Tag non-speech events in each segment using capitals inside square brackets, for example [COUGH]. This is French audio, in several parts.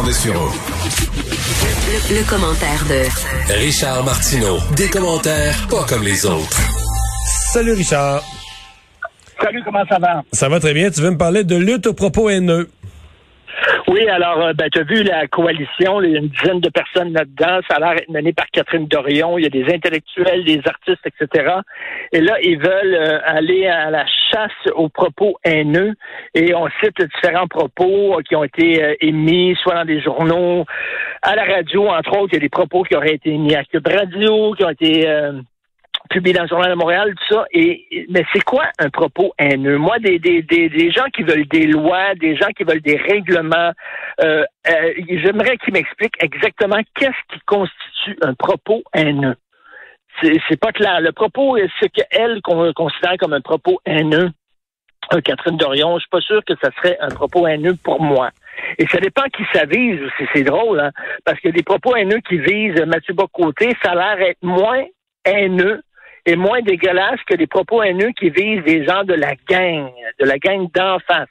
Attendez sur Le, le commentaire de Richard Martineau. Des commentaires pas comme les autres. Salut Richard. Salut, comment ça va? Ça va très bien. Tu veux me parler de lutte aux propos haineux? Oui, alors, euh, ben, tu as vu la coalition, il y a une dizaine de personnes là-dedans. Ça a l'air d'être mené par Catherine Dorion. Il y a des intellectuels, des artistes, etc. Et là, ils veulent euh, aller à la chasse aux propos haineux. Et on cite différents propos euh, qui ont été émis, soit dans des journaux, à la radio, entre autres. Il y a des propos qui auraient été émis à Cube Radio, qui ont été publié dans le Journal de Montréal, tout ça. Et, mais c'est quoi un propos haineux? Moi, des, des, des, des, gens qui veulent des lois, des gens qui veulent des règlements, euh, euh, j'aimerais qu'ils m'expliquent exactement qu'est-ce qui constitue un propos haineux. C'est pas clair. Le propos, ce qu'elle considère comme un propos haineux, euh, Catherine Dorion, je suis pas sûr que ça serait un propos haineux pour moi. Et ça dépend qui ça vise. C'est drôle, hein? parce que des propos haineux qui visent Mathieu Bocoté, ça a l'air être moins haineux est moins dégueulasse que les propos haineux qui visent des gens de la gang, de la gang d'en face.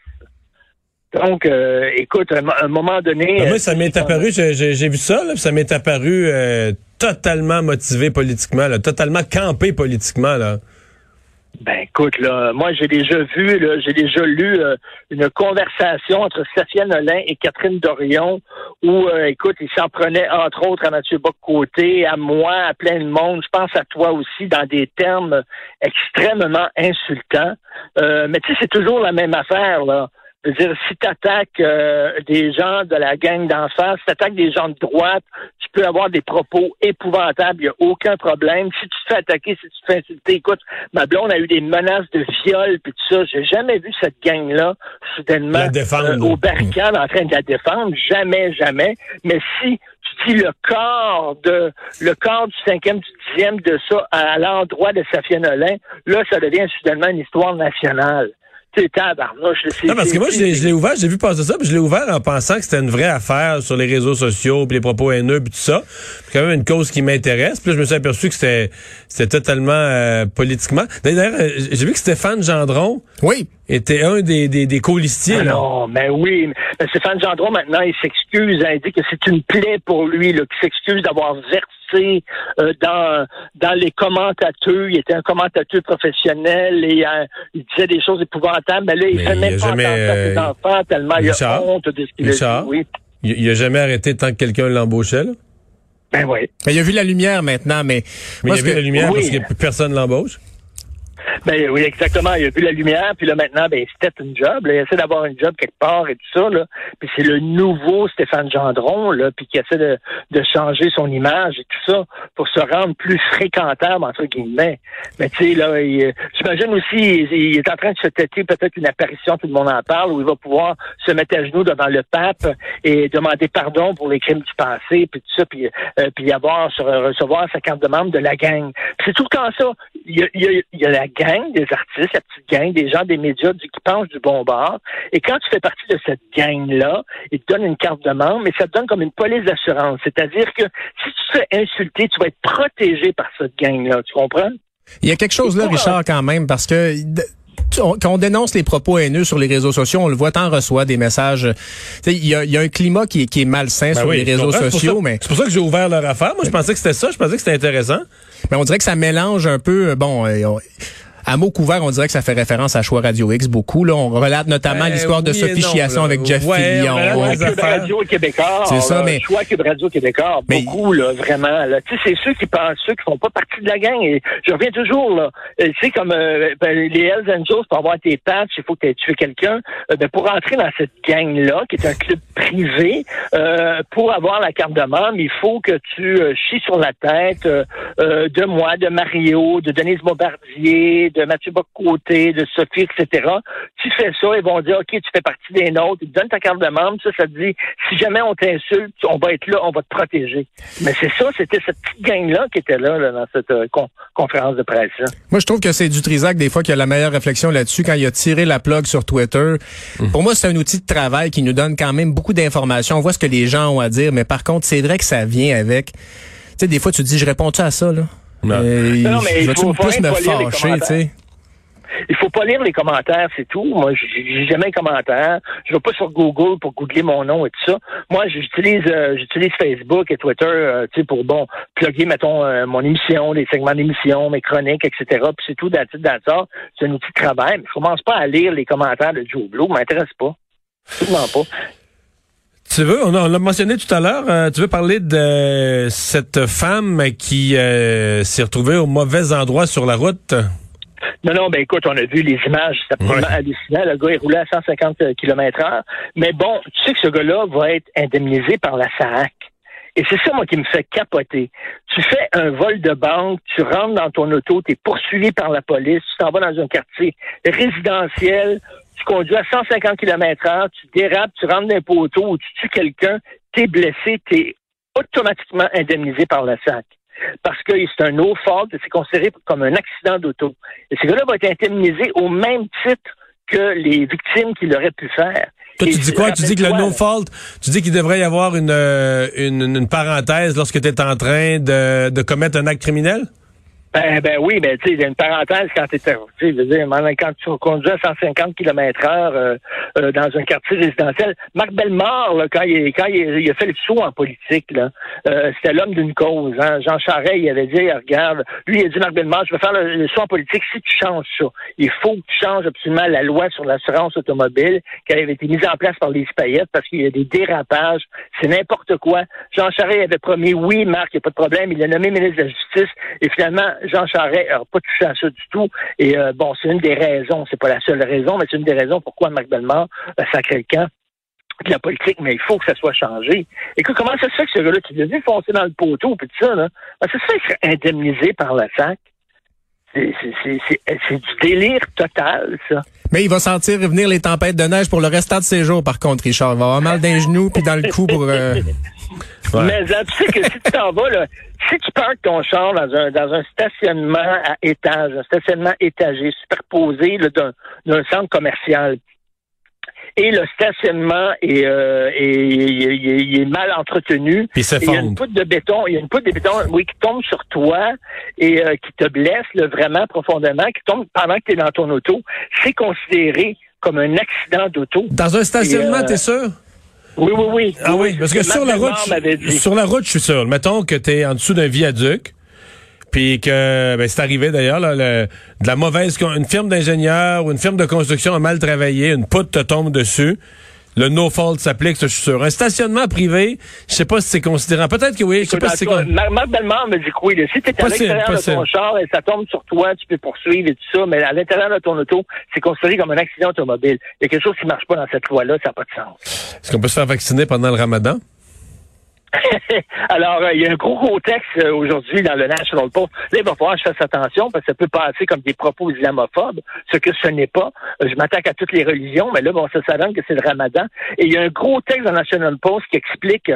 Donc, euh, écoute, à un, moment donné... Ben, moi, ça m'est apparu, j'ai vu ça, là, ça m'est apparu euh, totalement motivé politiquement, là, totalement campé politiquement. là. Ben écoute, là, moi j'ai déjà vu, j'ai déjà lu euh, une conversation entre Safia Nolin et Catherine Dorion où, euh, écoute, ils s'en prenaient entre autres à Mathieu Boccoté, à moi, à plein de monde, je pense à toi aussi, dans des termes extrêmement insultants. Euh, mais tu sais, c'est toujours la même affaire, là. Je veux dire, si tu attaques euh, des gens de la gang d'en face, si tu attaques des gens de droite, tu peux avoir des propos épouvantables, il n'y a aucun problème. Si tu te fais attaquer, si tu te fais insulter, écoute, ma blonde a eu des menaces de viol puis tout ça. J'ai jamais vu cette gang-là soudainement euh, au barricade en train de la défendre. Jamais, jamais. Mais si tu dis le corps de le corps du cinquième, du dixième de ça à l'endroit de Safia Nolin, là, ça devient soudainement une histoire nationale. Non, parce que moi, je l'ai ouvert, j'ai vu passer ça, puis je l'ai ouvert en pensant que c'était une vraie affaire sur les réseaux sociaux, puis les propos haineux, puis tout ça. C'est quand même une cause qui m'intéresse. Puis là, je me suis aperçu que c'était c'était totalement euh, politiquement. D'ailleurs, euh, j'ai vu que Stéphane Gendron oui. était un des, des, des colistiers. Ah non, mais oui. Mais Stéphane Gendron, maintenant, il s'excuse. Il dit que c'est une plaie pour lui, là, qu'il s'excuse d'avoir versé euh, dans dans les commentateurs. Il était un commentateur professionnel et euh, il disait des choses épouvantables. Mais là, il fait même pas jamais, ses euh, enfants tellement il a honte de ce qu'il a dit. Oui. Il, a jamais arrêté tant que quelqu'un l'embauchait, là? Ben oui. il a vu la lumière maintenant, mais... Mais il a vu la lumière parce que personne l'embauche? Ben oui, exactement. Il a vu la lumière, puis là maintenant, ben c'était une job. il essaie d'avoir une job quelque part et tout ça. Là. Puis c'est le nouveau Stéphane Gendron, là, puis qui essaie de, de changer son image et tout ça pour se rendre plus fréquentable entre guillemets. Mais tu sais là, j'imagine aussi, il, est en train de se têter peut-être une apparition, tout le monde en parle, où il va pouvoir se mettre à genoux devant le pape et demander pardon pour les crimes du passé, puis tout ça, puis euh, puis avoir recevoir sa carte de membre de la gang. C'est tout le temps ça. Il y a, il y a la gang des artistes, la petite gang, des gens des médias du, qui pensent du bon bord. Et quand tu fais partie de cette gang-là, ils te donnent une carte de membre, mais ça te donne comme une police d'assurance. C'est-à-dire que si tu te fais insulter, tu vas être protégé par cette gang-là. Tu comprends? Il y a quelque chose là, Richard, quand même, parce que quand on dénonce les propos haineux sur les réseaux sociaux, on le voit, tant reçoit des messages. Il y a, un climat qui, est malsain ben sur les réseaux sociaux, mais c'est pour ça que j'ai ouvert leur affaire. Moi, je pensais que c'était ça. Je pensais que c'était intéressant. Mais on dirait que ça mélange un peu. Bon, euh, à mot couvert, on dirait que ça fait référence à Choix Radio X beaucoup. Là, on relate notamment ben l'histoire de Sophie Chiasson avec Jeff ouais, Fillion. Cube Radio Québécois. C'est ça, mais Choix Cube Radio Québécois. Beaucoup, là, vraiment. Là. Tu sais, c'est ceux qui pensent, ceux qui font pas partie de la gang. Et je reviens toujours là. Euh, tu sais, comme euh, ben, les Hells Angels, pour avoir tes patchs, il faut que tu aies tué quelqu'un. Euh, ben, pour entrer dans cette gang-là, qui est un club privé, pour avoir la carte de membre, il faut que tu chies sur la tête de moi, de Mario, de Denise Bombardier, de Mathieu Bocoté, de Sophie, etc. Tu fais ça, ils vont dire, OK, tu fais partie des nôtres, ils te donnent ta carte de membre, ça, ça te dit, si jamais on t'insulte, on va être là, on va te protéger. Mais c'est ça, c'était cette petite gang-là qui était là, dans cette euh, conférence de presse. Moi, je trouve que c'est du Trisac, des fois, qui a la meilleure réflexion là-dessus, quand il a tiré la plug sur Twitter. Hum. Pour moi, c'est un outil de travail qui nous donne quand même beaucoup d'informations. On voit ce que les gens ont à dire, mais par contre, c'est vrai que ça vient avec... Tu sais, des fois, tu te dis, je réponds-tu à ça, là? Non. non, mais il faut, plus me fâcher, tu sais. Il faut pas lire les commentaires, c'est tout. Moi, j'ai jamais un commentaire. Je vais pas sur Google pour googler mon nom et tout ça. Moi, j'utilise euh, j'utilise Facebook et Twitter, euh, tu sais, pour bon plugger, mettons, euh, mon émission, les segments d'émission, mes chroniques, etc. Puis c'est tout, d'attitude ça. C'est un outil de travail. Mais je commence pas à lire les commentaires de Joe Blow. M'intéresse pas. Absolument pas. Tu veux, on l'a mentionné tout à l'heure, tu veux parler de cette femme qui s'est retrouvée au mauvais endroit sur la route? Non, non, ben écoute, on a vu les images, c'est absolument hallucinant. Le gars est roulé à 150 km heure. Mais bon, tu sais que ce gars-là va être indemnisé par la SAC. Et c'est ça, moi, qui me fait capoter. Tu fais un vol de banque, tu rentres dans ton auto, tu es poursuivi par la police, tu t'en vas dans un quartier résidentiel, tu conduis à 150 km heure, tu dérapes, tu rentres dans un poteau ou tu tues quelqu'un, tu es blessé, tu es automatiquement indemnisé par la SAC parce que c'est un no fault c'est considéré comme un accident d'auto. Et ce gars-là va être indemnisé au même titre que les victimes qu'il aurait pu faire. Toi, tu dis quoi? Tu dis que le no fault, tu dis qu'il devrait y avoir une, euh, une, une parenthèse lorsque tu es en train de, de commettre un acte criminel? Ben, ben oui, ben tu sais, il y a une parenthèse quand tu tu sais, veux dire, quand tu conduis à 150 km heure euh, euh, dans un quartier résidentiel. Marc Bellemare, là, quand, il, quand il, a fait le saut en politique, là, euh, c'était l'homme d'une cause. Hein. Jean Charest, il avait dit, regarde, lui, il a dit, Marc Bellemare, je vais faire le, saut en politique si tu changes ça. Il faut que tu changes absolument la loi sur l'assurance automobile qui avait été mise en place par les paillettes parce qu'il y a des dérapages, c'est n'importe quoi. Jean Charest avait promis, oui, Marc, il n'y a pas de problème, il a nommé ministre de la Justice et finalement, Jean Charest n'a pas touché à ça du tout. Et euh, bon, c'est une des raisons, c'est pas la seule raison, mais c'est une des raisons pourquoi Marc Bellemare a sacré le camp de la politique, mais il faut que ça soit changé. Écoute, comment ça se fait que ce gars-là, l'as vu foncer dans le poteau, puis tout ça, là? ça se fait qu'il indemnisé par la SAC. C'est du délire total, ça. Mais il va sentir revenir les tempêtes de neige pour le restant de ses jours, par contre, Richard. Il va avoir mal d'un genou puis dans le cou pour... Euh, Mais tu sais que si tu t'en vas, là, si tu parques ton char dans un, dans un stationnement à étage, un stationnement étagé, superposé d'un centre commercial, et le stationnement est, euh, est, mal entretenu. Il y a une poutre de béton, il y a une poutre de béton, oui, qui tombe sur toi et euh, qui te blesse vraiment profondément, qui tombe pendant que tu es dans ton auto. C'est considéré comme un accident d'auto. Dans un stationnement, tu es sûr? Oui, oui, oui. Ah oui, parce que sur la route, sur la route, je suis sûr. Mettons que tu es en dessous d'un viaduc, puis que ben, c'est arrivé d'ailleurs, de la mauvaise, une firme d'ingénieurs ou une firme de construction a mal travaillé, une poutre te tombe dessus le no fault s'applique, je suis sûr. Un stationnement privé, je sais pas si c'est considérant. Peut-être que oui, je sais pas si c'est Marc Bellemare me dit que oui. Si tu es à l'extérieur de ton char et ça tombe sur toi, tu peux poursuivre et tout ça, mais à l'intérieur de ton auto, c'est considéré comme un accident automobile. Il y a quelque chose qui marche pas dans cette loi-là, ça n'a pas de sens. Est-ce qu'on peut se faire vacciner pendant le ramadan? [LAUGHS] Alors, euh, il y a un gros, gros texte euh, aujourd'hui dans le National Post. Là, il va falloir que je fasse attention parce que ça peut passer comme des propos islamophobes, ce que ce n'est pas. Euh, je m'attaque à toutes les religions, mais là, bon, ça s'avance que c'est le ramadan. Et il y a un gros texte dans le National Post qui explique,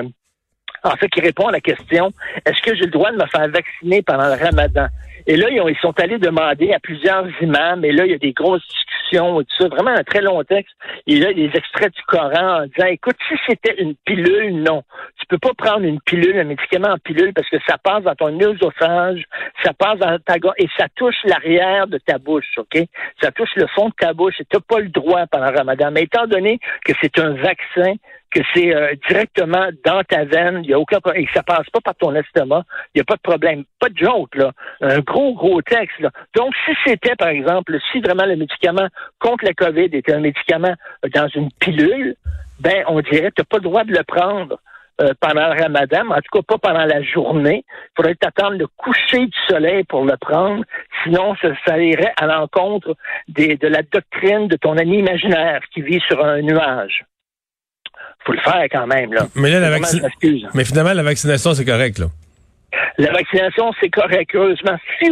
en fait, qui répond à la question, est-ce que j'ai le droit de me faire vacciner pendant le ramadan? Et là, ils, sont allés demander à plusieurs imams, et là, il y a des grosses discussions et tout ça, vraiment un très long texte. Et là, des extraits du Coran en disant, écoute, si c'était une pilule, non. Tu peux pas prendre une pilule, un médicament en pilule, parce que ça passe dans ton œsophage, ça passe dans ta gorge, et ça touche l'arrière de ta bouche, OK? Ça touche le fond de ta bouche, et tu n'as pas le droit pendant ramadan. Mais étant donné que c'est un vaccin, que c'est euh, directement dans ta veine, il y a aucun et que ça passe pas par ton estomac, il n'y a pas de problème. Pas de joke, là. Un gros, gros texte, là. Donc, si c'était, par exemple, si vraiment le médicament contre la COVID était un médicament dans une pilule, ben, on dirait que tu n'as pas le droit de le prendre. Euh, pendant le ramadan, en tout cas pas pendant la journée. Il faudrait t'attendre le coucher du soleil pour le prendre, sinon ça, ça irait à l'encontre de la doctrine de ton ami imaginaire qui vit sur un nuage faut le faire quand même. Là. Mais là, la Mais finalement, la vaccination, c'est correct, là. La vaccination, c'est correct. Heureusement, si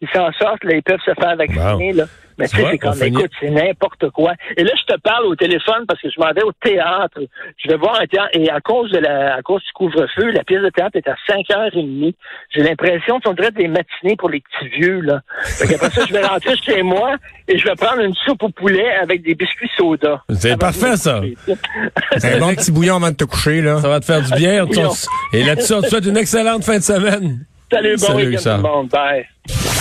ils s'en sortent, là, ils peuvent se faire vacciner. Là. Mais tu sais, c'est comme, écoute, c'est n'importe quoi. Et là, je te parle au téléphone parce que je m'en vais au théâtre. Je vais voir un théâtre. Et à cause de la, à cause du couvre-feu, la pièce de théâtre est à 5h30. J'ai l'impression qu'on dirait des matinées pour les petits vieux, là. Fait qu'après ça, je vais rentrer chez moi et je vais prendre une soupe au poulet avec des biscuits soda. C'est parfait, ça. C'est [LAUGHS] un bon petit bouillon avant de te coucher, là. Ça va te faire du bien. Et là-dessus, on te souhaite une excellente fin de semaine. Salut, bon Salut, week-end tout le monde. Bye.